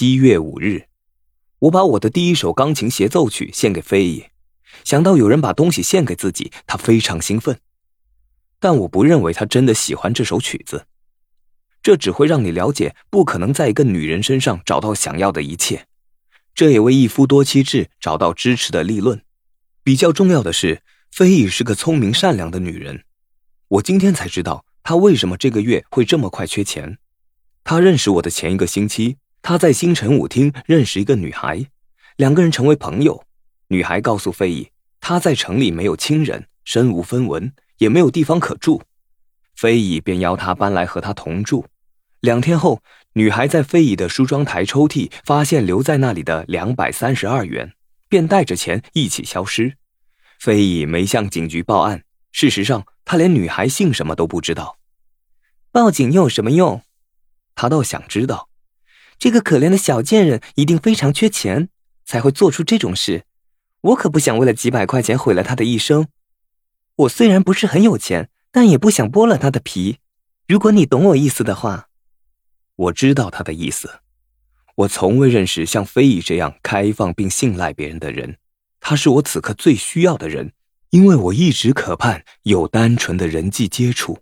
七月五日，我把我的第一首钢琴协奏曲献给飞姨。想到有人把东西献给自己，他非常兴奋。但我不认为他真的喜欢这首曲子。这只会让你了解，不可能在一个女人身上找到想要的一切。这也为一夫多妻制找到支持的立论。比较重要的是，飞姨是个聪明善良的女人。我今天才知道她为什么这个月会这么快缺钱。她认识我的前一个星期，他在星辰舞厅认识一个女孩，两个人成为朋友。女孩告诉飞姨，她在城里没有亲人，身无分文，也没有地方可住。飞姨便邀她搬来和她同住。两天后，女孩在飞姨的梳妆台抽屉发现留在那里的两百三十二元，便带着钱一起消失。飞姨没向警局报案，事实上，她连女孩姓什么都不知道。报警又有什么用？她倒想知道，这个可怜的小贱人一定非常缺钱，才会做出这种事。我可不想为了几百块钱毁了她的一生。我虽然不是很有钱。但也不想剥了他的皮。如果你懂我意思的话，我知道他的意思。我从未认识像飞羽这样开放并信赖别人的人。他是我此刻最需要的人，因为我一直渴盼有单纯的人际接触。